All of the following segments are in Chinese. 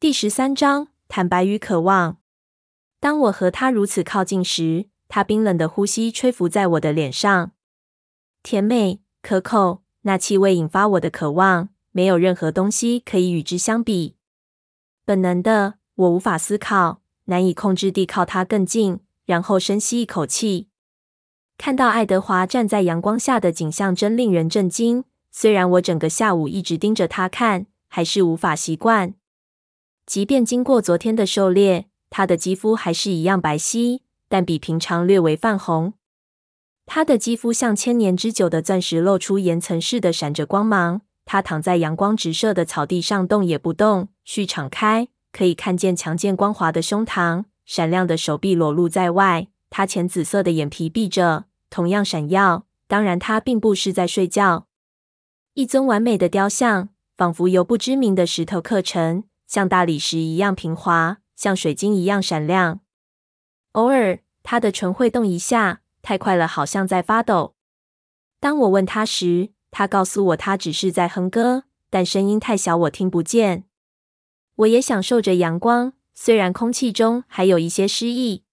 第十三章坦白与渴望。当我和他如此靠近时，他冰冷的呼吸吹拂在我的脸上，甜美可口，那气味引发我的渴望，没有任何东西可以与之相比。本能的，我无法思考，难以控制地靠他更近，然后深吸一口气。看到爱德华站在阳光下的景象真令人震惊。虽然我整个下午一直盯着他看，还是无法习惯。即便经过昨天的狩猎，他的肌肤还是一样白皙，但比平常略微泛红。他的肌肤像千年之久的钻石，露出岩层似的闪着光芒。他躺在阳光直射的草地上，动也不动，须敞开，可以看见强健光滑的胸膛，闪亮的手臂裸露在外。他浅紫色的眼皮闭着，同样闪耀。当然，他并不是在睡觉。一尊完美的雕像，仿佛由不知名的石头刻成，像大理石一样平滑，像水晶一样闪亮。偶尔，他的唇会动一下，太快了，好像在发抖。当我问他时，他告诉我他只是在哼歌，但声音太小，我听不见。我也享受着阳光，虽然空气中还有一些湿意。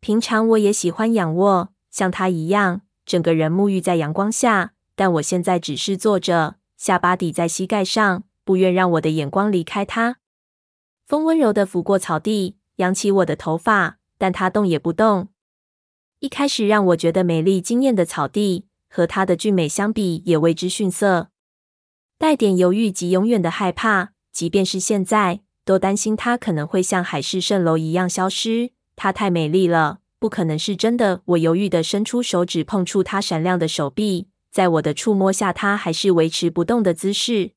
平常我也喜欢仰卧，像他一样，整个人沐浴在阳光下。但我现在只是坐着，下巴抵在膝盖上，不愿让我的眼光离开他。风温柔地拂过草地，扬起我的头发，但他动也不动。一开始让我觉得美丽惊艳的草地，和他的俊美相比，也为之逊色。带点犹豫及永远的害怕，即便是现在，都担心他可能会像海市蜃楼一样消失。她太美丽了，不可能是真的。我犹豫地伸出手指碰触她闪亮的手臂。在我的触摸下，他还是维持不动的姿势。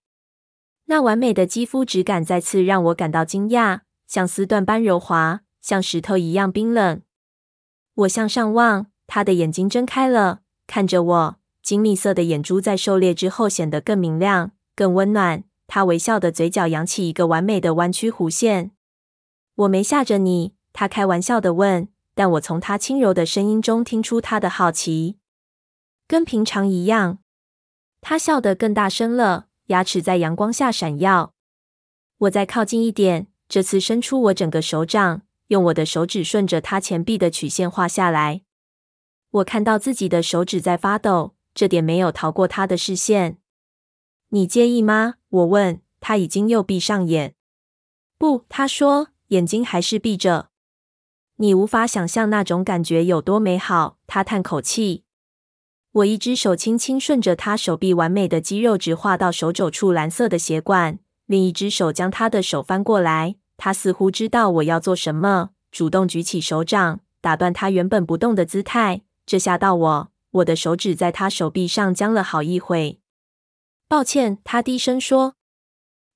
那完美的肌肤质感再次让我感到惊讶，像丝缎般柔滑，像石头一样冰冷。我向上望，他的眼睛睁开了，看着我。金蜜色的眼珠在狩猎之后显得更明亮、更温暖。他微笑的嘴角扬起一个完美的弯曲弧线。我没吓着你，他开玩笑的问，但我从他轻柔的声音中听出他的好奇。跟平常一样，他笑得更大声了，牙齿在阳光下闪耀。我再靠近一点，这次伸出我整个手掌，用我的手指顺着他前臂的曲线画下来。我看到自己的手指在发抖，这点没有逃过他的视线。你介意吗？我问。他已经又闭上眼。不，他说，眼睛还是闭着。你无法想象那种感觉有多美好。他叹口气。我一只手轻轻顺着他手臂完美的肌肉直画到手肘处蓝色的血管，另一只手将他的手翻过来。他似乎知道我要做什么，主动举起手掌，打断他原本不动的姿态。这吓到我，我的手指在他手臂上僵了好一会。抱歉，他低声说。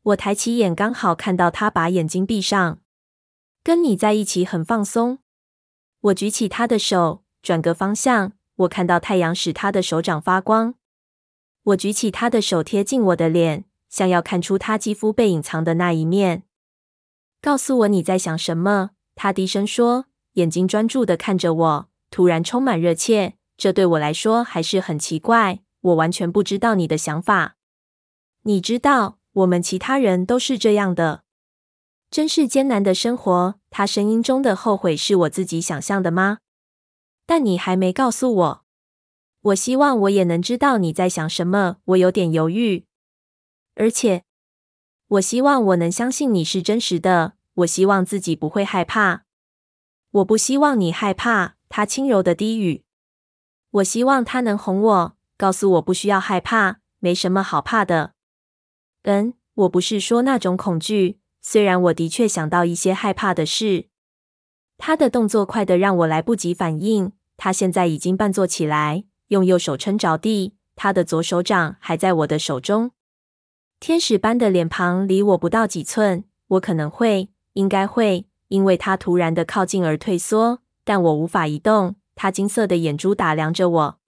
我抬起眼，刚好看到他把眼睛闭上。跟你在一起很放松。我举起他的手，转个方向。我看到太阳使他的手掌发光。我举起他的手，贴近我的脸，想要看出他肌肤被隐藏的那一面。告诉我你在想什么？他低声说，眼睛专注地看着我，突然充满热切。这对我来说还是很奇怪。我完全不知道你的想法。你知道，我们其他人都是这样的。真是艰难的生活。他声音中的后悔是我自己想象的吗？但你还没告诉我，我希望我也能知道你在想什么。我有点犹豫，而且我希望我能相信你是真实的。我希望自己不会害怕。我不希望你害怕。他轻柔的低语。我希望他能哄我，告诉我不需要害怕，没什么好怕的。嗯，我不是说那种恐惧，虽然我的确想到一些害怕的事。他的动作快得让我来不及反应。他现在已经半坐起来，用右手撑着地，他的左手掌还在我的手中。天使般的脸庞离我不到几寸，我可能会，应该会，因为他突然的靠近而退缩，但我无法移动。他金色的眼珠打量着我。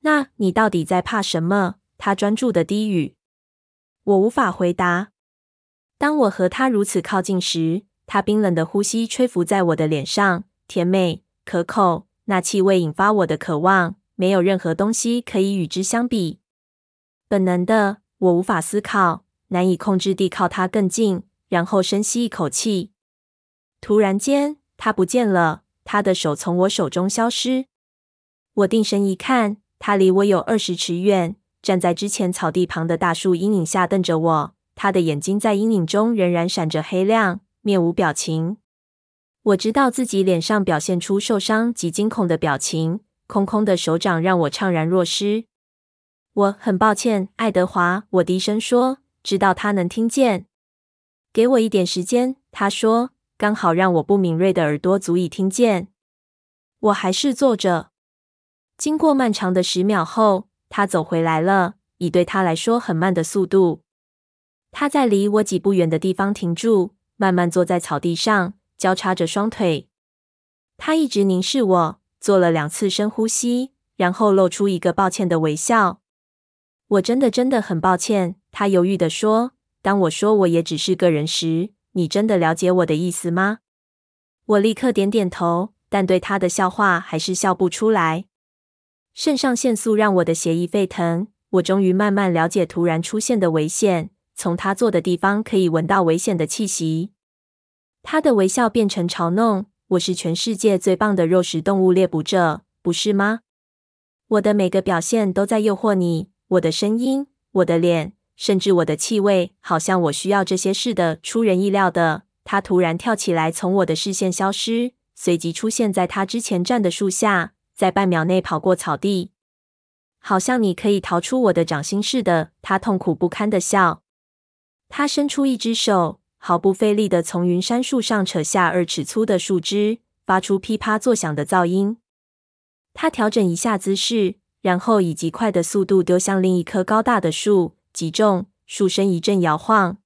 那你到底在怕什么？他专注的低语。我无法回答。当我和他如此靠近时。他冰冷的呼吸吹拂在我的脸上，甜美可口，那气味引发我的渴望，没有任何东西可以与之相比。本能的，我无法思考，难以控制地靠他更近，然后深吸一口气。突然间，他不见了，他的手从我手中消失。我定神一看，他离我有二十尺远，站在之前草地旁的大树阴影下瞪着我。他的眼睛在阴影中仍然闪着黑亮，面无表情。我知道自己脸上表现出受伤及惊恐的表情，空空的手掌让我怅然若失。我很抱歉，爱德华，我低声说，知道他能听见。给我一点时间，他说，刚好让我不敏锐的耳朵足以听见。我还是坐着。经过漫长的十秒后，他走回来了，以对他来说很慢的速度。他在离我几步远的地方停住，慢慢坐在草地上，交叉着双腿。他一直凝视我，做了两次深呼吸，然后露出一个抱歉的微笑。我真的真的很抱歉，他犹豫地说。当我说我也只是个人时，你真的了解我的意思吗？我立刻点点头，但对他的笑话还是笑不出来。肾上腺素让我的血液沸腾，我终于慢慢了解突然出现的危险。从他坐的地方可以闻到危险的气息。他的微笑变成嘲弄：“我是全世界最棒的肉食动物猎捕者，不是吗？我的每个表现都在诱惑你，我的声音，我的脸，甚至我的气味，好像我需要这些似的。出人意料的，他突然跳起来，从我的视线消失，随即出现在他之前站的树下。”在半秒内跑过草地，好像你可以逃出我的掌心似的。他痛苦不堪的笑。他伸出一只手，毫不费力的从云杉树上扯下二尺粗的树枝，发出噼啪作响的噪音。他调整一下姿势，然后以极快的速度丢向另一棵高大的树，击中，树身一阵摇晃。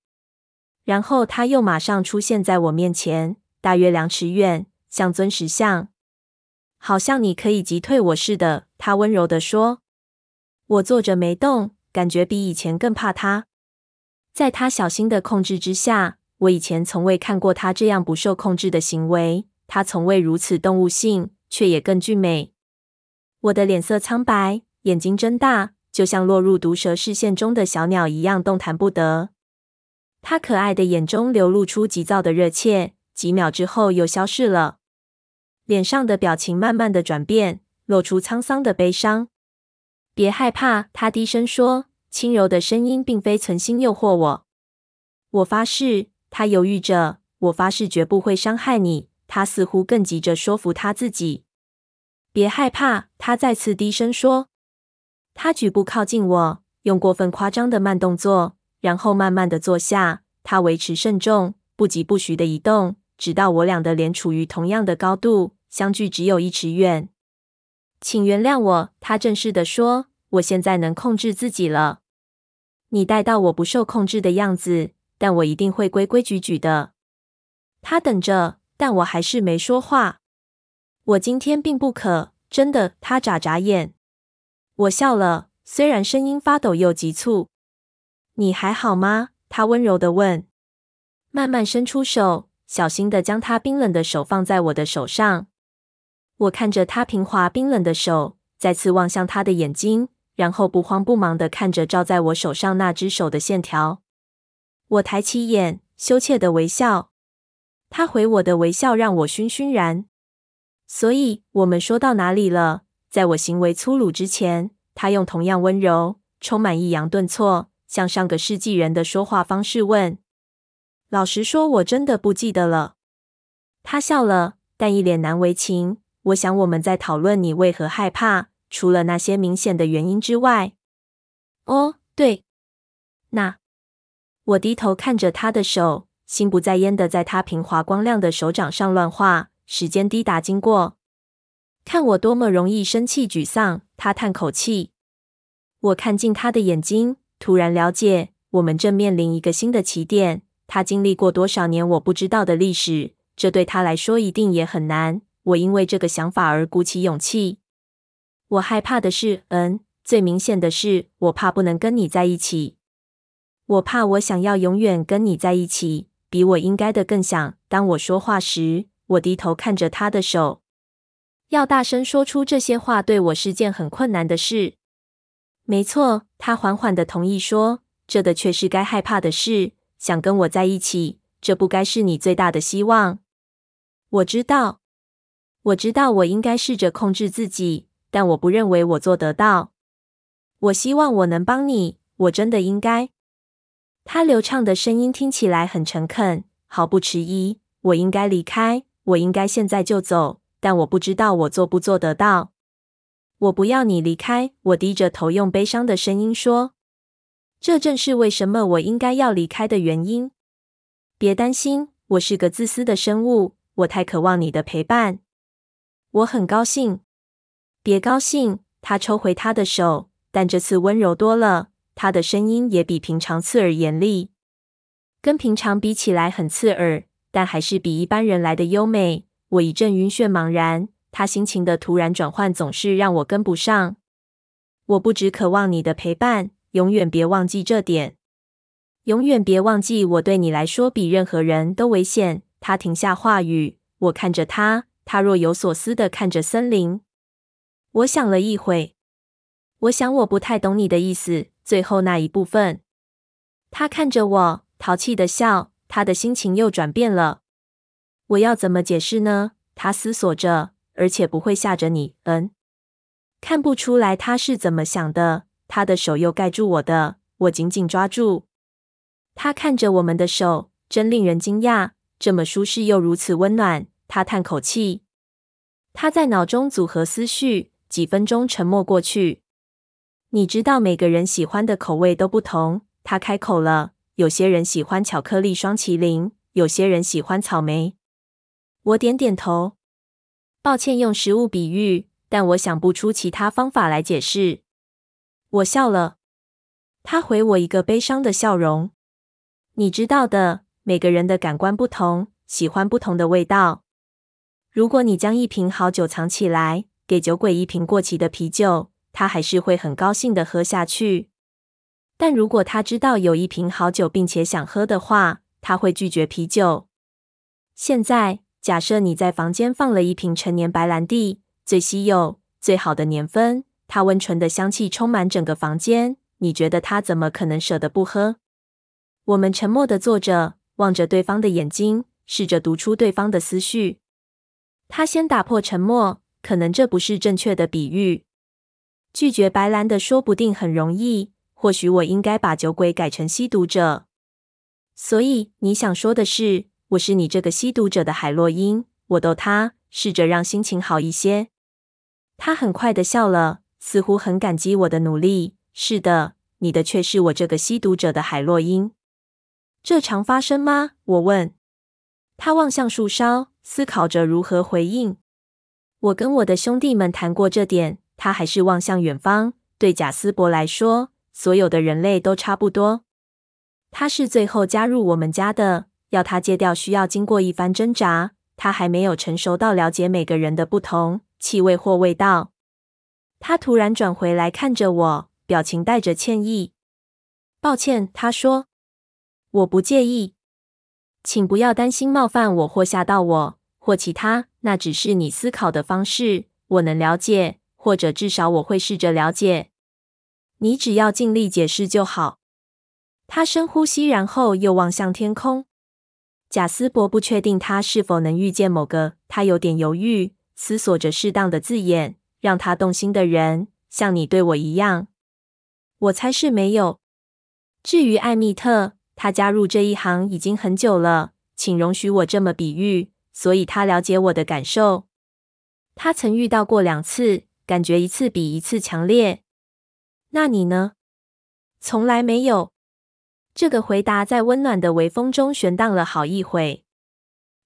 然后他又马上出现在我面前，大约两尺远，像尊石像。好像你可以击退我似的，他温柔地说。我坐着没动，感觉比以前更怕他。在他小心的控制之下，我以前从未看过他这样不受控制的行为。他从未如此动物性，却也更俊美。我的脸色苍白，眼睛睁大，就像落入毒蛇视线中的小鸟一样动弹不得。他可爱的眼中流露出急躁的热切，几秒之后又消失了。脸上的表情慢慢的转变，露出沧桑的悲伤。别害怕，他低声说，轻柔的声音并非存心诱惑我。我发誓，他犹豫着，我发誓绝不会伤害你。他似乎更急着说服他自己。别害怕，他再次低声说。他举步靠近我，用过分夸张的慢动作，然后慢慢的坐下。他维持慎重，不疾不徐的移动。直到我俩的脸处于同样的高度，相距只有一尺远。请原谅我，他正式地说：“我现在能控制自己了。你带到我不受控制的样子，但我一定会规规矩矩的。”他等着，但我还是没说话。我今天并不渴，真的。他眨眨眼。我笑了，虽然声音发抖又急促。你还好吗？他温柔的问，慢慢伸出手。小心的将他冰冷的手放在我的手上，我看着他平滑冰冷的手，再次望向他的眼睛，然后不慌不忙的看着照在我手上那只手的线条。我抬起眼，羞怯地微笑。他回我的微笑让我醺醺然。所以我们说到哪里了？在我行为粗鲁之前，他用同样温柔、充满抑扬顿挫、像上个世纪人的说话方式问。老实说，我真的不记得了。他笑了，但一脸难为情。我想我们在讨论你为何害怕，除了那些明显的原因之外。哦，对。那我低头看着他的手，心不在焉的在他平滑光亮的手掌上乱画。时间滴答经过，看我多么容易生气沮丧。他叹口气。我看进他的眼睛，突然了解，我们正面临一个新的起点。他经历过多少年我不知道的历史，这对他来说一定也很难。我因为这个想法而鼓起勇气。我害怕的是，嗯，最明显的是，我怕不能跟你在一起。我怕我想要永远跟你在一起，比我应该的更想。当我说话时，我低头看着他的手。要大声说出这些话对我是件很困难的事。没错，他缓缓的同意说，这的确是该害怕的事。想跟我在一起，这不该是你最大的希望。我知道，我知道，我应该试着控制自己，但我不认为我做得到。我希望我能帮你，我真的应该。他流畅的声音听起来很诚恳，毫不迟疑。我应该离开，我应该现在就走，但我不知道我做不做得到。我不要你离开，我低着头用悲伤的声音说。这正是为什么我应该要离开的原因。别担心，我是个自私的生物，我太渴望你的陪伴。我很高兴。别高兴。他抽回他的手，但这次温柔多了。他的声音也比平常刺耳严厉，跟平常比起来很刺耳，但还是比一般人来的优美。我一阵晕眩茫然，他心情的突然转换总是让我跟不上。我不只渴望你的陪伴，永远别忘记这点。永远别忘记，我对你来说比任何人都危险。他停下话语，我看着他，他若有所思地看着森林。我想了一会，我想我不太懂你的意思。最后那一部分，他看着我，淘气的笑。他的心情又转变了。我要怎么解释呢？他思索着，而且不会吓着你。嗯，看不出来他是怎么想的。他的手又盖住我的，我紧紧抓住。他看着我们的手，真令人惊讶，这么舒适又如此温暖。他叹口气，他在脑中组合思绪。几分钟沉默过去。你知道每个人喜欢的口味都不同。他开口了：“有些人喜欢巧克力双淇淋，有些人喜欢草莓。”我点点头。抱歉用食物比喻，但我想不出其他方法来解释。我笑了。他回我一个悲伤的笑容。你知道的，每个人的感官不同，喜欢不同的味道。如果你将一瓶好酒藏起来，给酒鬼一瓶过期的啤酒。他还是会很高兴的喝下去，但如果他知道有一瓶好酒并且想喝的话，他会拒绝啤酒。现在，假设你在房间放了一瓶陈年白兰地，最稀有、最好的年份，它温醇的香气充满整个房间，你觉得他怎么可能舍得不喝？我们沉默的坐着，望着对方的眼睛，试着读出对方的思绪。他先打破沉默，可能这不是正确的比喻。拒绝白兰的说不定很容易，或许我应该把酒鬼改成吸毒者。所以你想说的是，我是你这个吸毒者的海洛因？我逗他，试着让心情好一些。他很快的笑了，似乎很感激我的努力。是的，你的却是我这个吸毒者的海洛因。这常发生吗？我问。他望向树梢，思考着如何回应。我跟我的兄弟们谈过这点。他还是望向远方。对贾斯伯来说，所有的人类都差不多。他是最后加入我们家的，要他戒掉需要经过一番挣扎。他还没有成熟到了解每个人的不同气味或味道。他突然转回来看着我，表情带着歉意。抱歉，他说，我不介意，请不要担心冒犯我或吓到我或其他。那只是你思考的方式，我能了解。或者至少我会试着了解。你只要尽力解释就好。他深呼吸，然后又望向天空。贾斯伯不确定他是否能遇见某个，他有点犹豫，思索着适当的字眼，让他动心的人，像你对我一样。我猜是没有。至于艾米特，他加入这一行已经很久了，请容许我这么比喻，所以他了解我的感受。他曾遇到过两次。感觉一次比一次强烈。那你呢？从来没有。这个回答在温暖的微风中悬荡了好一会。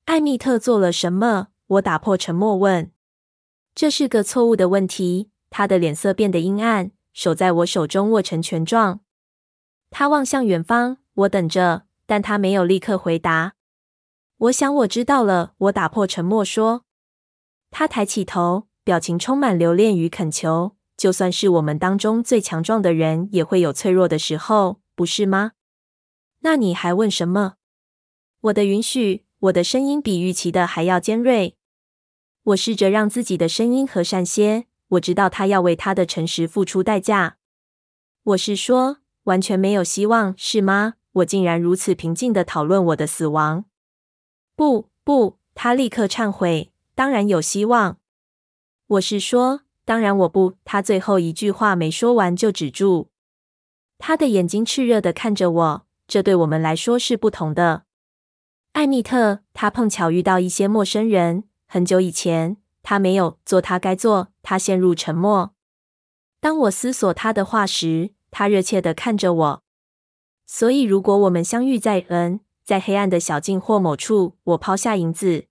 艾蜜特做了什么？我打破沉默问。这是个错误的问题。他的脸色变得阴暗，手在我手中握成拳状。他望向远方，我等着，但他没有立刻回答。我想我知道了。我打破沉默说。他抬起头。表情充满留恋与恳求。就算是我们当中最强壮的人，也会有脆弱的时候，不是吗？那你还问什么？我的允许。我的声音比预期的还要尖锐。我试着让自己的声音和善些。我知道他要为他的诚实付出代价。我是说，完全没有希望，是吗？我竟然如此平静地讨论我的死亡。不，不！他立刻忏悔。当然有希望。我是说，当然我不。他最后一句话没说完就止住。他的眼睛炽热的看着我。这对我们来说是不同的。艾蜜特，他碰巧遇到一些陌生人。很久以前，他没有做他该做。他陷入沉默。当我思索他的话时，他热切的看着我。所以，如果我们相遇在嗯，在黑暗的小径或某处，我抛下银子。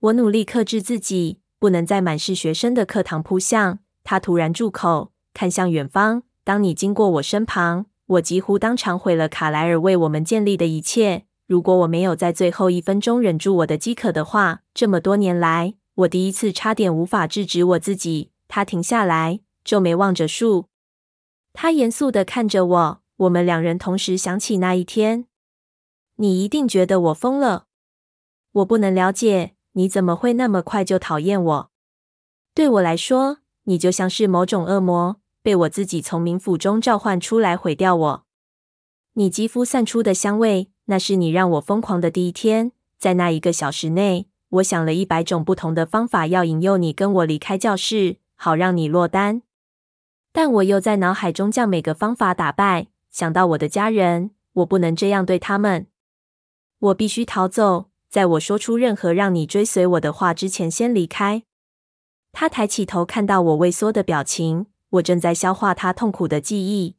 我努力克制自己，不能在满是学生的课堂扑向。他突然住口，看向远方。当你经过我身旁，我几乎当场毁了卡莱尔为我们建立的一切。如果我没有在最后一分钟忍住我的饥渴的话，这么多年来，我第一次差点无法制止我自己。他停下来，皱眉望着树。他严肃地看着我。我们两人同时想起那一天。你一定觉得我疯了。我不能了解，你怎么会那么快就讨厌我？对我来说，你就像是某种恶魔，被我自己从冥府中召唤出来毁掉我。你肌肤散出的香味，那是你让我疯狂的第一天。在那一个小时内，我想了一百种不同的方法要引诱你跟我离开教室，好让你落单。但我又在脑海中将每个方法打败。想到我的家人，我不能这样对他们。我必须逃走，在我说出任何让你追随我的话之前，先离开。他抬起头，看到我畏缩的表情。我正在消化他痛苦的记忆。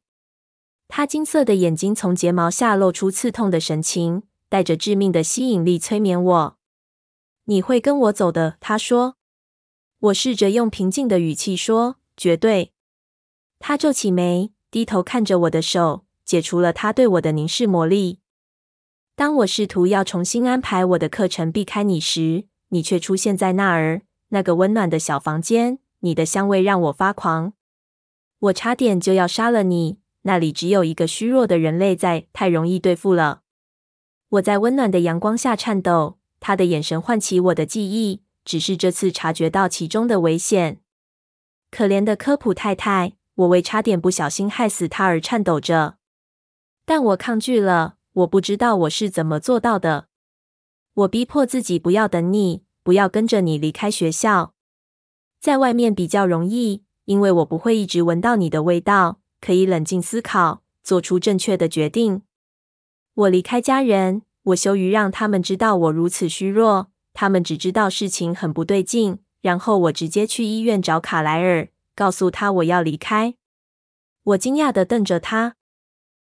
他金色的眼睛从睫毛下露出刺痛的神情，带着致命的吸引力催眠我。你会跟我走的，他说。我试着用平静的语气说：“绝对。”他皱起眉。低头看着我的手，解除了他对我的凝视魔力。当我试图要重新安排我的课程避开你时，你却出现在那儿，那个温暖的小房间。你的香味让我发狂，我差点就要杀了你。那里只有一个虚弱的人类在，太容易对付了。我在温暖的阳光下颤抖，他的眼神唤起我的记忆，只是这次察觉到其中的危险。可怜的科普太太。我为差点不小心害死他而颤抖着，但我抗拒了。我不知道我是怎么做到的。我逼迫自己不要等你，不要跟着你离开学校。在外面比较容易，因为我不会一直闻到你的味道，可以冷静思考，做出正确的决定。我离开家人，我羞于让他们知道我如此虚弱，他们只知道事情很不对劲。然后我直接去医院找卡莱尔。告诉他我要离开。我惊讶地瞪着他。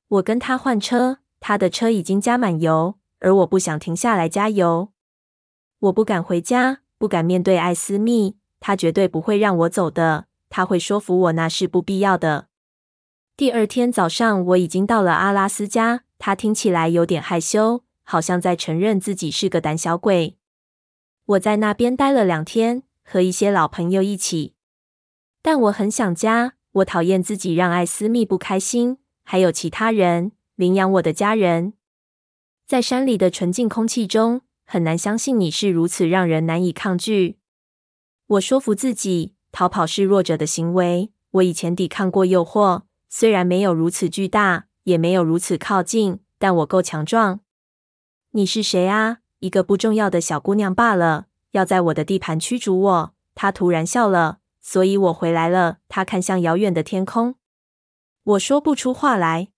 我跟他换车，他的车已经加满油，而我不想停下来加油。我不敢回家，不敢面对艾斯密，他绝对不会让我走的。他会说服我那是不必要的。第二天早上，我已经到了阿拉斯加。他听起来有点害羞，好像在承认自己是个胆小鬼。我在那边待了两天，和一些老朋友一起。但我很想家，我讨厌自己让艾斯密不开心，还有其他人，领养我的家人。在山里的纯净空气中，很难相信你是如此让人难以抗拒。我说服自己，逃跑是弱者的行为。我以前抵抗过诱惑，虽然没有如此巨大，也没有如此靠近，但我够强壮。你是谁啊？一个不重要的小姑娘罢了，要在我的地盘驱逐我？她突然笑了。所以我回来了。他看向遥远的天空。我说不出话来。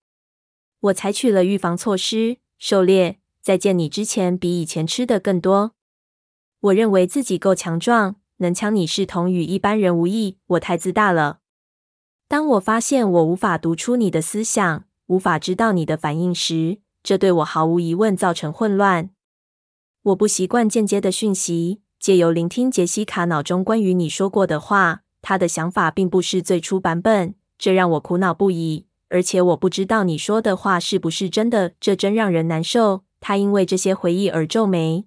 我采取了预防措施，狩猎，在见你之前比以前吃的更多。我认为自己够强壮，能抢你视同与一般人无异。我太自大了。当我发现我无法读出你的思想，无法知道你的反应时，这对我毫无疑问造成混乱。我不习惯间接的讯息。借由聆听杰西卡脑中关于你说过的话，她的想法并不是最初版本，这让我苦恼不已。而且我不知道你说的话是不是真的，这真让人难受。他因为这些回忆而皱眉。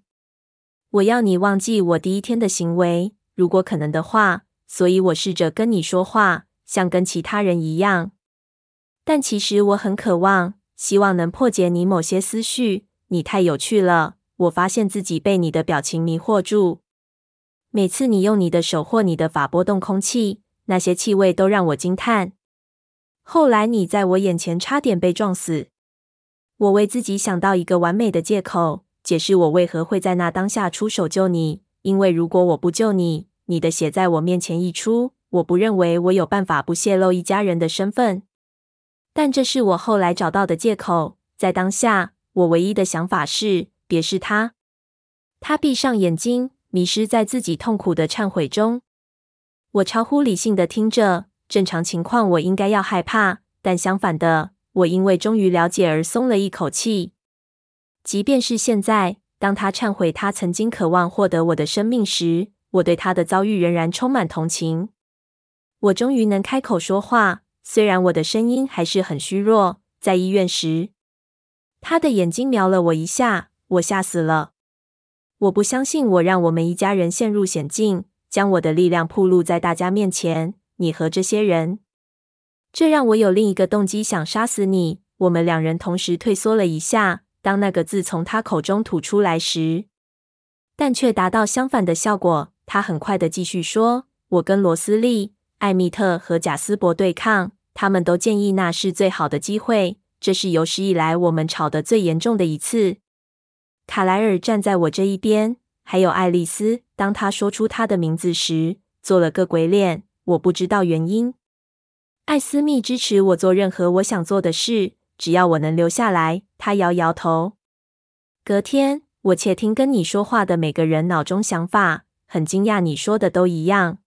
我要你忘记我第一天的行为，如果可能的话。所以我试着跟你说话，像跟其他人一样。但其实我很渴望，希望能破解你某些思绪。你太有趣了，我发现自己被你的表情迷惑住。每次你用你的手或你的发拨动空气，那些气味都让我惊叹。后来你在我眼前差点被撞死。我为自己想到一个完美的借口，解释我为何会在那当下出手救你。因为如果我不救你，你的血在我面前溢出，我不认为我有办法不泄露一家人的身份。但这是我后来找到的借口。在当下，我唯一的想法是，别是他。他闭上眼睛，迷失在自己痛苦的忏悔中。我超乎理性的听着，正常情况我应该要害怕，但相反的，我因为终于了解而松了一口气。即便是现在，当他忏悔他曾经渴望获得我的生命时，我对他的遭遇仍然充满同情。我终于能开口说话，虽然我的声音还是很虚弱。在医院时，他的眼睛瞄了我一下，我吓死了。我不相信我让我们一家人陷入险境，将我的力量暴露在大家面前。你和这些人，这让我有另一个动机想杀死你。我们两人同时退缩了一下，当那个字从他口中吐出来时，但却达到相反的效果。他很快的继续说：“我跟罗斯利、艾米特和贾斯伯对抗，他们都建议那是最好的机会。这是有史以来我们吵得最严重的一次。”卡莱尔站在我这一边，还有爱丽丝。当他说出他的名字时，做了个鬼脸。我不知道原因。艾斯密支持我做任何我想做的事，只要我能留下来。他摇摇头。隔天，我窃听跟你说话的每个人脑中想法，很惊讶你说的都一样。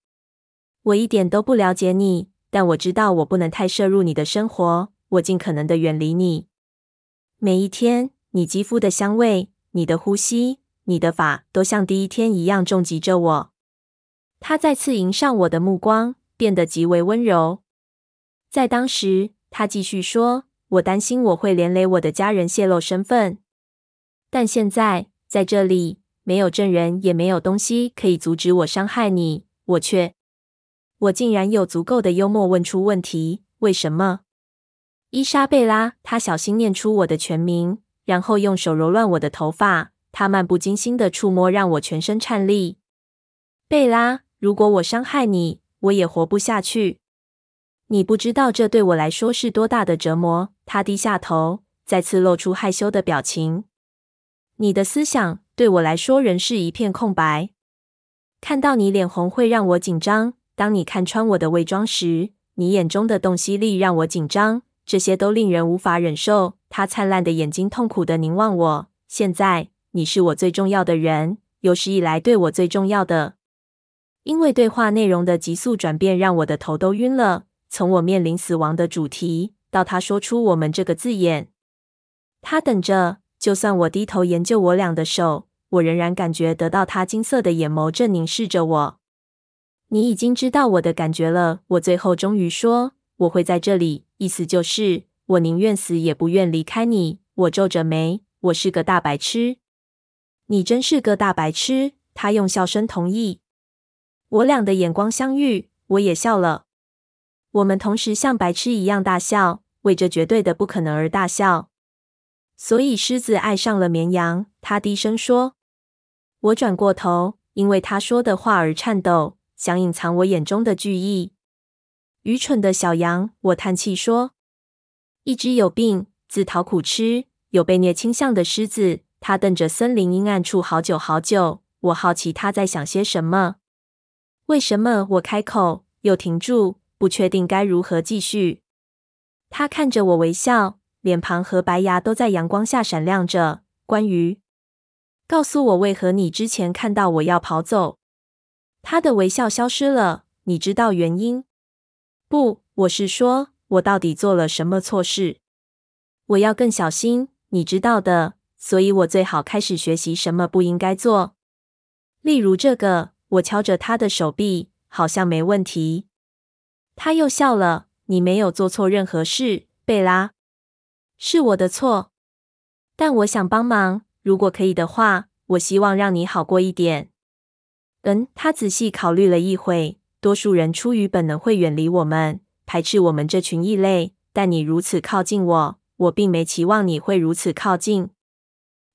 我一点都不了解你，但我知道我不能太摄入你的生活。我尽可能的远离你。每一天，你肌肤的香味。你的呼吸，你的发，都像第一天一样重击着我。他再次迎上我的目光，变得极为温柔。在当时，他继续说：“我担心我会连累我的家人，泄露身份。但现在，在这里，没有证人，也没有东西可以阻止我伤害你。我却……我竟然有足够的幽默问出问题：为什么？”伊莎贝拉，他小心念出我的全名。然后用手揉乱我的头发，他漫不经心的触摸让我全身颤栗。贝拉，如果我伤害你，我也活不下去。你不知道这对我来说是多大的折磨。他低下头，再次露出害羞的表情。你的思想对我来说仍是一片空白。看到你脸红会让我紧张。当你看穿我的伪装时，你眼中的洞悉力让我紧张。这些都令人无法忍受。他灿烂的眼睛痛苦地凝望我。现在，你是我最重要的人，有史以来对我最重要的。因为对话内容的急速转变，让我的头都晕了。从我面临死亡的主题，到他说出“我们”这个字眼，他等着。就算我低头研究我俩的手，我仍然感觉得到他金色的眼眸正凝视着我。你已经知道我的感觉了。我最后终于说：“我会在这里。”意思就是，我宁愿死也不愿离开你。我皱着眉，我是个大白痴。你真是个大白痴。他用笑声同意。我俩的眼光相遇，我也笑了。我们同时像白痴一样大笑，为这绝对的不可能而大笑。所以狮子爱上了绵羊。他低声说。我转过头，因为他说的话而颤抖，想隐藏我眼中的惧意。愚蠢的小羊，我叹气说：“一只有病、自讨苦吃、有被虐倾向的狮子。”他瞪着森林阴暗处好久好久。我好奇他在想些什么。为什么？我开口，又停住，不确定该如何继续。他看着我微笑，脸庞和白牙都在阳光下闪亮着。关于，告诉我为何你之前看到我要跑走。他的微笑消失了。你知道原因？不，我是说，我到底做了什么错事？我要更小心，你知道的。所以我最好开始学习什么不应该做。例如这个，我敲着他的手臂，好像没问题。他又笑了。你没有做错任何事，贝拉。是我的错，但我想帮忙。如果可以的话，我希望让你好过一点。嗯，他仔细考虑了一会。多数人出于本能会远离我们，排斥我们这群异类。但你如此靠近我，我并没期望你会如此靠近。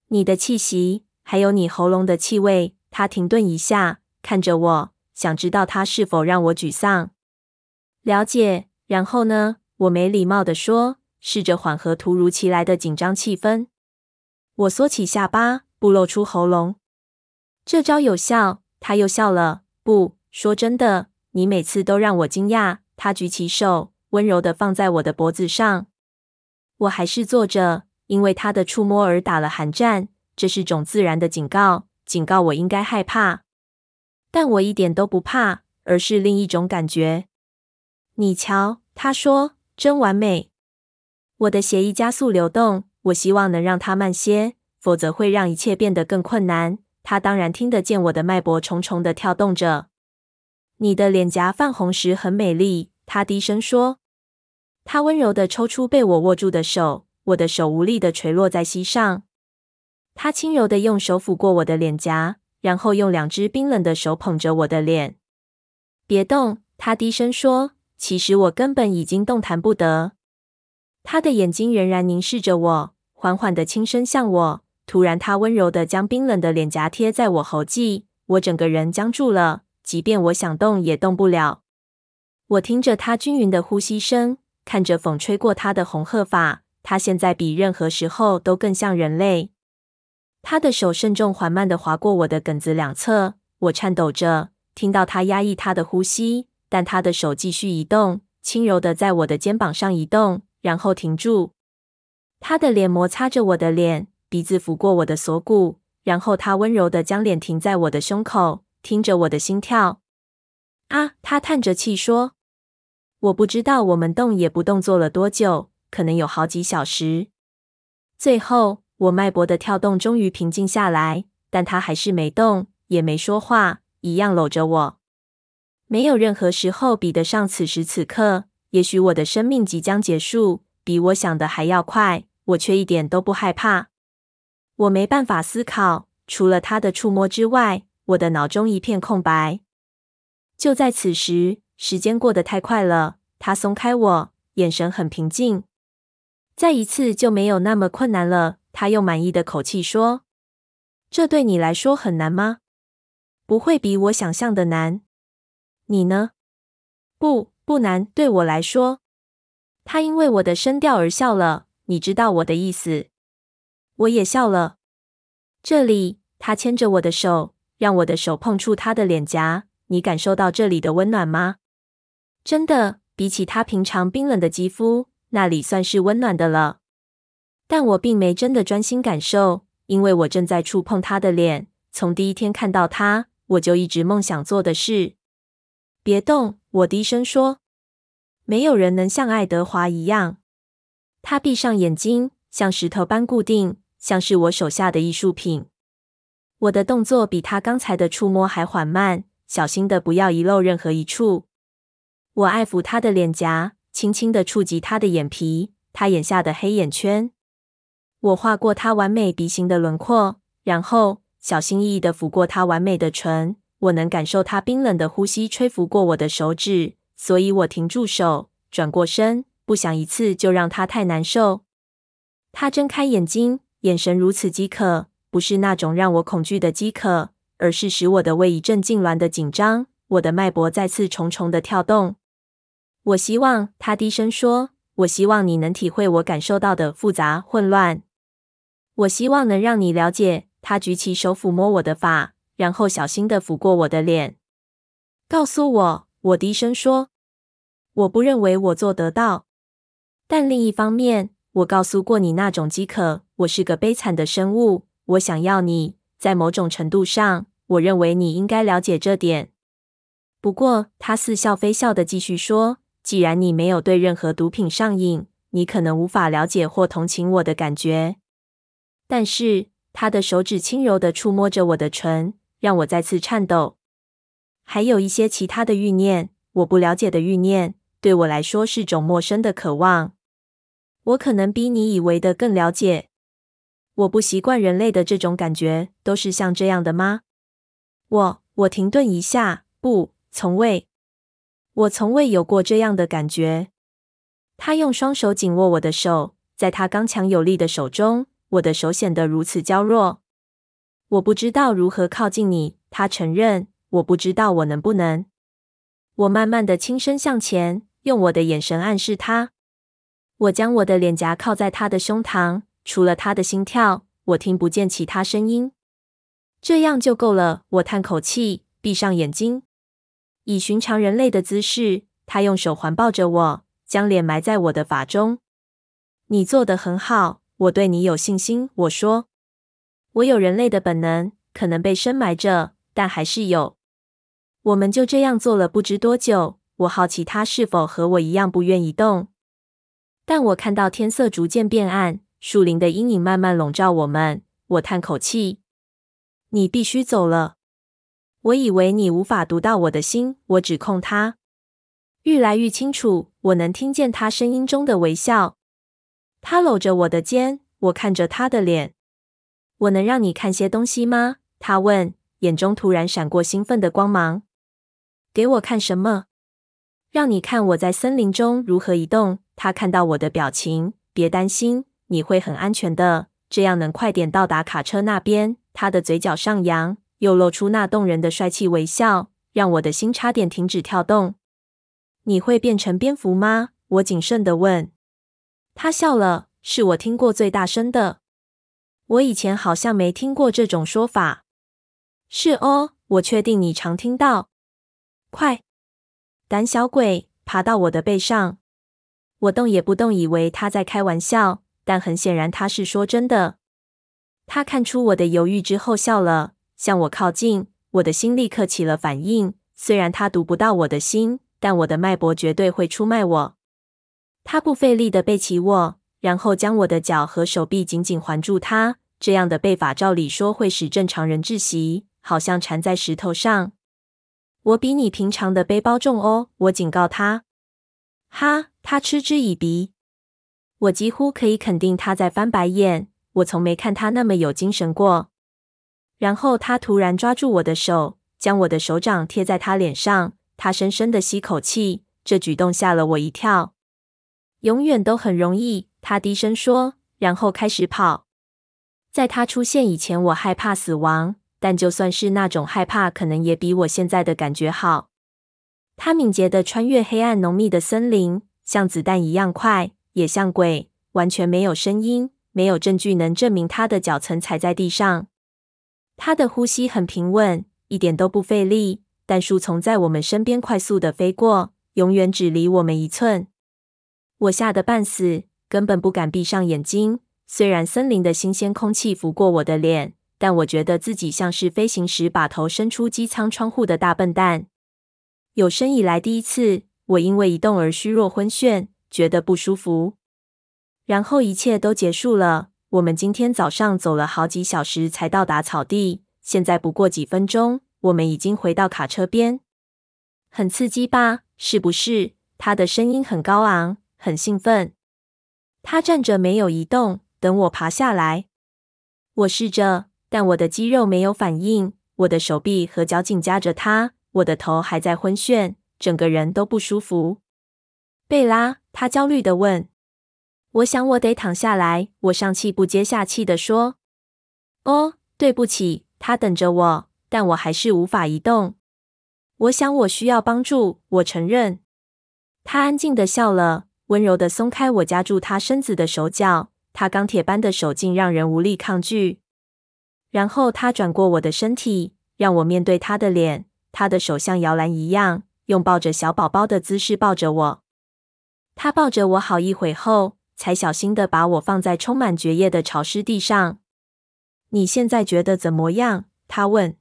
你的气息，还有你喉咙的气味。他停顿一下，看着我，想知道他是否让我沮丧。了解。然后呢？我没礼貌地说：“试着缓和突如其来的紧张气氛。我缩起下巴，不露出喉咙。这招有效。他又笑了。不，说真的，你每次都让我惊讶。他举起手，温柔地放在我的脖子上。我还是坐着，因为他的触摸而打了寒战。这是种自然的警告，警告我应该害怕。但我一点都不怕，而是另一种感觉。你瞧，他说，真完美。我的血液加速流动，我希望能让它慢些，否则会让一切变得更困难。他当然听得见我的脉搏重重的跳动着。你的脸颊泛红时很美丽，他低声说。他温柔地抽出被我握住的手，我的手无力地垂落在膝上。他轻柔地用手抚过我的脸颊，然后用两只冰冷的手捧着我的脸。别动，他低声说。其实我根本已经动弹不得。他的眼睛仍然凝视着我，缓缓地轻声向我。突然，他温柔地将冰冷的脸颊贴在我喉际，我整个人僵住了，即便我想动也动不了。我听着他均匀的呼吸声，看着风吹过他的红褐发，他现在比任何时候都更像人类。他的手慎重缓慢地划过我的梗子两侧，我颤抖着，听到他压抑他的呼吸，但他的手继续移动，轻柔地在我的肩膀上移动，然后停住。他的脸摩擦着我的脸。鼻子抚过我的锁骨，然后他温柔地将脸停在我的胸口，听着我的心跳。啊，他叹着气说：“我不知道我们动也不动做了多久，可能有好几小时。”最后，我脉搏的跳动终于平静下来，但他还是没动，也没说话，一样搂着我。没有任何时候比得上此时此刻。也许我的生命即将结束，比我想的还要快，我却一点都不害怕。我没办法思考，除了他的触摸之外，我的脑中一片空白。就在此时，时间过得太快了。他松开我，眼神很平静。再一次就没有那么困难了。他用满意的口气说：“这对你来说很难吗？不会比我想象的难。你呢？不，不难，对我来说。”他因为我的声调而笑了。你知道我的意思。我也笑了。这里，他牵着我的手，让我的手碰触他的脸颊。你感受到这里的温暖吗？真的，比起他平常冰冷的肌肤，那里算是温暖的了。但我并没真的专心感受，因为我正在触碰他的脸。从第一天看到他，我就一直梦想做的事。别动，我低声说。没有人能像爱德华一样。他闭上眼睛，像石头般固定。像是我手下的艺术品。我的动作比他刚才的触摸还缓慢，小心的不要遗漏任何一处。我爱抚他的脸颊，轻轻的触及他的眼皮，他眼下的黑眼圈。我画过他完美鼻型的轮廓，然后小心翼翼的抚过他完美的唇。我能感受他冰冷的呼吸吹拂过我的手指，所以我停住手，转过身，不想一次就让他太难受。他睁开眼睛。眼神如此饥渴，不是那种让我恐惧的饥渴，而是使我的胃一阵痉挛的紧张。我的脉搏再次重重的跳动。我希望，他低声说：“我希望你能体会我感受到的复杂混乱。我希望能让你了解。”他举起手抚摸我的发，然后小心的抚过我的脸。告诉我，我低声说：“我不认为我做得到。但另一方面，我告诉过你那种饥渴。”我是个悲惨的生物，我想要你。在某种程度上，我认为你应该了解这点。不过，他似笑非笑的继续说：“既然你没有对任何毒品上瘾，你可能无法了解或同情我的感觉。”但是，他的手指轻柔的触摸着我的唇，让我再次颤抖。还有一些其他的欲念，我不了解的欲念，对我来说是种陌生的渴望。我可能比你以为的更了解。我不习惯人类的这种感觉，都是像这样的吗？我我停顿一下，不，从未，我从未有过这样的感觉。他用双手紧握我的手，在他刚强有力的手中，我的手显得如此娇弱。我不知道如何靠近你，他承认。我不知道我能不能。我慢慢的轻身向前，用我的眼神暗示他。我将我的脸颊靠在他的胸膛，除了他的心跳，我听不见其他声音。这样就够了。我叹口气，闭上眼睛，以寻常人类的姿势，他用手环抱着我，将脸埋在我的发中。你做的很好，我对你有信心。我说，我有人类的本能，可能被深埋着，但还是有。我们就这样做了不知多久。我好奇他是否和我一样不愿移动，但我看到天色逐渐变暗，树林的阴影慢慢笼罩我们。我叹口气。你必须走了。我以为你无法读到我的心。我指控他。愈来愈清楚，我能听见他声音中的微笑。他搂着我的肩，我看着他的脸。我能让你看些东西吗？他问，眼中突然闪过兴奋的光芒。给我看什么？让你看我在森林中如何移动。他看到我的表情，别担心，你会很安全的。这样能快点到达卡车那边。他的嘴角上扬，又露出那动人的帅气微笑，让我的心差点停止跳动。你会变成蝙蝠吗？我谨慎地问。他笑了，是我听过最大声的。我以前好像没听过这种说法。是哦，我确定你常听到。快，胆小鬼，爬到我的背上。我动也不动，以为他在开玩笑，但很显然他是说真的。他看出我的犹豫之后笑了，向我靠近。我的心立刻起了反应。虽然他读不到我的心，但我的脉搏绝对会出卖我。他不费力的背起我，然后将我的脚和手臂紧紧环住他。这样的背法照理说会使正常人窒息，好像缠在石头上。我比你平常的背包重哦，我警告他。哈，他嗤之以鼻。我几乎可以肯定他在翻白眼。我从没看他那么有精神过。然后他突然抓住我的手，将我的手掌贴在他脸上。他深深的吸口气，这举动吓了我一跳。永远都很容易，他低声说，然后开始跑。在他出现以前，我害怕死亡，但就算是那种害怕，可能也比我现在的感觉好。他敏捷地穿越黑暗浓密的森林，像子弹一样快，也像鬼，完全没有声音。没有证据能证明他的脚曾踩在地上。他的呼吸很平稳，一点都不费力。但树丛在我们身边快速地飞过，永远只离我们一寸。我吓得半死，根本不敢闭上眼睛。虽然森林的新鲜空气拂过我的脸，但我觉得自己像是飞行时把头伸出机舱窗户的大笨蛋。有生以来第一次，我因为移动而虚弱昏眩，觉得不舒服。然后一切都结束了。我们今天早上走了好几小时才到达草地，现在不过几分钟，我们已经回到卡车边。很刺激吧？是不是？他的声音很高昂，很兴奋。他站着没有移动，等我爬下来。我试着，但我的肌肉没有反应。我的手臂和脚紧夹着他，我的头还在昏眩，整个人都不舒服。贝拉，他焦虑地问。我想我得躺下来。我上气不接下气地说：“哦，对不起。”他等着我，但我还是无法移动。我想我需要帮助。我承认。他安静地笑了，温柔的松开我夹住他身子的手脚。他钢铁般的手劲让人无力抗拒。然后他转过我的身体，让我面对他的脸。他的手像摇篮一样，用抱着小宝宝的姿势抱着我。他抱着我好一会后。才小心的把我放在充满蕨叶的潮湿地上。你现在觉得怎么样？他问。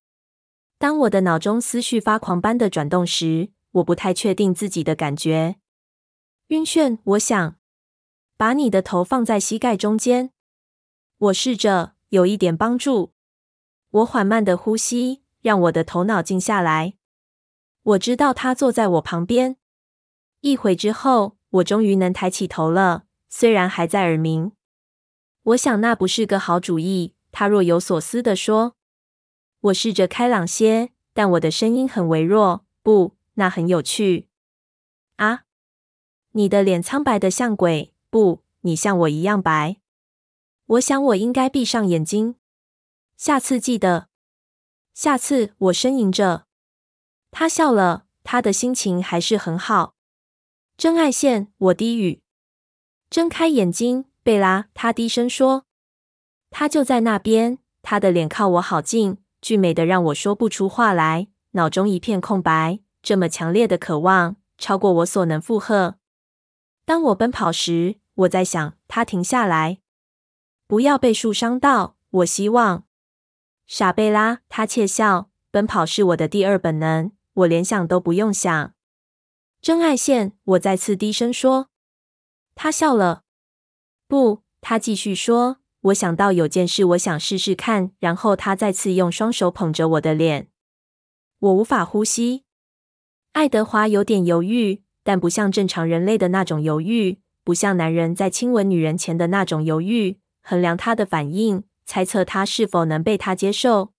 当我的脑中思绪发狂般的转动时，我不太确定自己的感觉。晕眩，我想。把你的头放在膝盖中间。我试着，有一点帮助。我缓慢的呼吸，让我的头脑静下来。我知道他坐在我旁边。一会之后，我终于能抬起头了。虽然还在耳鸣，我想那不是个好主意。他若有所思地说：“我试着开朗些，但我的声音很微弱。不，那很有趣。啊，你的脸苍白的像鬼。不，你像我一样白。我想我应该闭上眼睛。下次记得。下次。”我呻吟着。他笑了，他的心情还是很好。真爱线，我低语。睁开眼睛，贝拉，他低声说：“他就在那边，他的脸靠我好近，俊美的让我说不出话来，脑中一片空白。这么强烈的渴望，超过我所能负荷。当我奔跑时，我在想，他停下来，不要被树伤到。我希望。”傻贝拉，他窃笑。奔跑是我的第二本能，我连想都不用想。真爱线，我再次低声说。他笑了。不，他继续说。我想到有件事，我想试试看。然后他再次用双手捧着我的脸。我无法呼吸。爱德华有点犹豫，但不像正常人类的那种犹豫，不像男人在亲吻女人前的那种犹豫。衡量他的反应，猜测他是否能被他接受。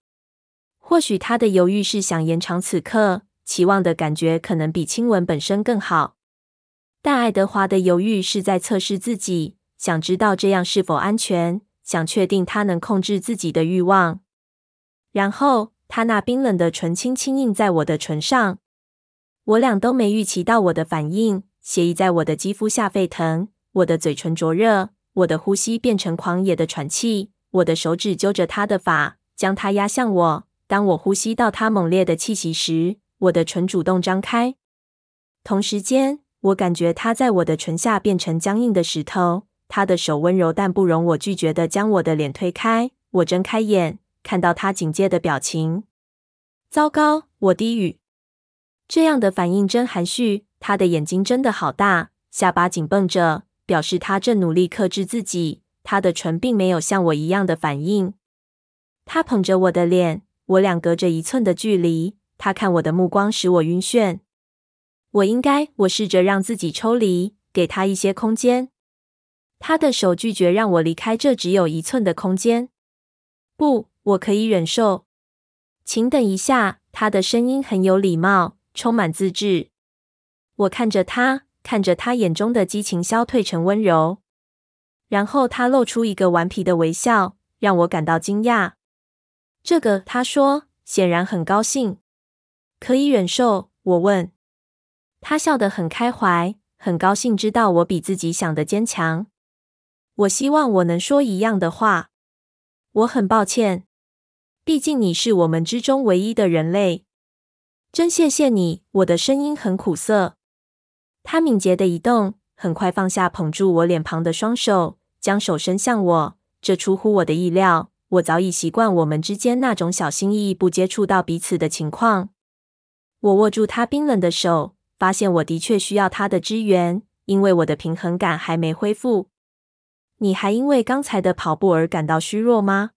或许他的犹豫是想延长此刻，期望的感觉可能比亲吻本身更好。但爱德华的犹豫是在测试自己，想知道这样是否安全，想确定他能控制自己的欲望。然后他那冰冷的唇轻轻印在我的唇上，我俩都没预期到我的反应，血液在我的肌肤下沸腾，我的嘴唇灼热，我的呼吸变成狂野的喘气，我的手指揪着他的发，将他压向我。当我呼吸到他猛烈的气息时，我的唇主动张开。同时间，我感觉他在我的唇下变成僵硬的石头。他的手温柔但不容我拒绝地将我的脸推开。我睁开眼，看到他警戒的表情。糟糕，我低语。这样的反应真含蓄。他的眼睛真的好大，下巴紧绷着，表示他正努力克制自己。他的唇并没有像我一样的反应。他捧着我的脸。我俩隔着一寸的距离，他看我的目光使我晕眩。我应该……我试着让自己抽离，给他一些空间。他的手拒绝让我离开这只有一寸的空间。不，我可以忍受。请等一下，他的声音很有礼貌，充满自制。我看着他，看着他眼中的激情消退成温柔，然后他露出一个顽皮的微笑，让我感到惊讶。这个，他说，显然很高兴，可以忍受。我问，他笑得很开怀，很高兴知道我比自己想的坚强。我希望我能说一样的话。我很抱歉，毕竟你是我们之中唯一的人类。真谢谢你。我的声音很苦涩。他敏捷的移动，很快放下捧住我脸庞的双手，将手伸向我。这出乎我的意料。我早已习惯我们之间那种小心翼翼、不接触到彼此的情况。我握住他冰冷的手，发现我的确需要他的支援，因为我的平衡感还没恢复。你还因为刚才的跑步而感到虚弱吗？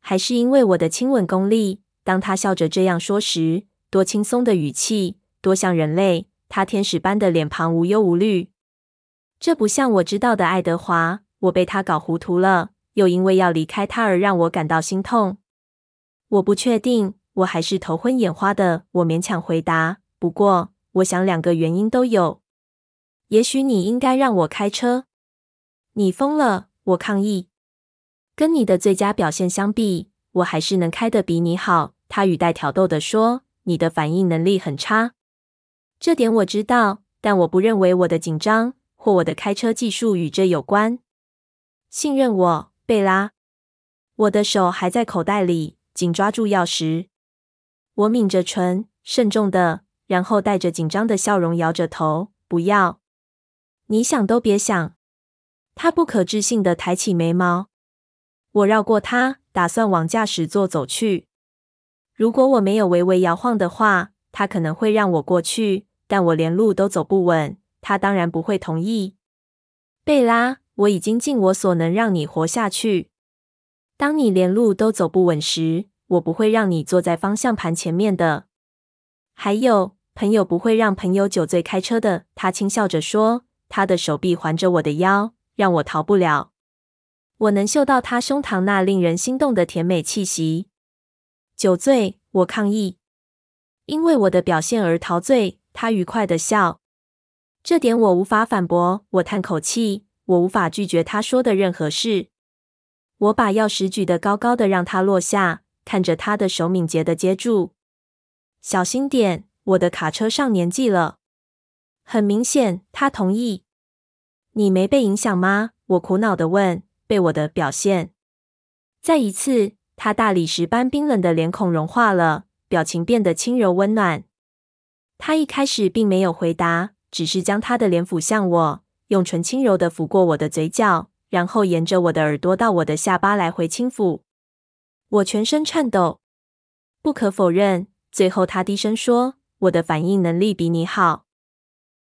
还是因为我的亲吻功力？当他笑着这样说时，多轻松的语气，多像人类。他天使般的脸庞无忧无虑。这不像我知道的爱德华。我被他搞糊涂了。又因为要离开他而让我感到心痛。我不确定，我还是头昏眼花的。我勉强回答。不过，我想两个原因都有。也许你应该让我开车。你疯了！我抗议。跟你的最佳表现相比，我还是能开得比你好。他语带挑逗地说：“你的反应能力很差。”这点我知道，但我不认为我的紧张或我的开车技术与这有关。信任我。贝拉，我的手还在口袋里，紧抓住钥匙。我抿着唇，慎重的，然后带着紧张的笑容摇着头。不要，你想都别想。他不可置信的抬起眉毛。我绕过他，打算往驾驶座走去。如果我没有微微摇晃的话，他可能会让我过去。但我连路都走不稳，他当然不会同意。贝拉。我已经尽我所能让你活下去。当你连路都走不稳时，我不会让你坐在方向盘前面的。还有，朋友不会让朋友酒醉开车的。他轻笑着说，他的手臂环着我的腰，让我逃不了。我能嗅到他胸膛那令人心动的甜美气息。酒醉，我抗议，因为我的表现而陶醉。他愉快的笑，这点我无法反驳。我叹口气。我无法拒绝他说的任何事。我把钥匙举得高高的，让他落下，看着他的手敏捷的接住。小心点，我的卡车上年纪了。很明显，他同意。你没被影响吗？我苦恼的问。被我的表现。再一次，他大理石般冰冷的脸孔融化了，表情变得轻柔温暖。他一开始并没有回答，只是将他的脸抚向我，用唇轻柔的抚过我的嘴角，然后沿着我的耳朵到我的下巴来回轻抚。我全身颤抖。不可否认，最后他低声说：“我的反应能力比你好。”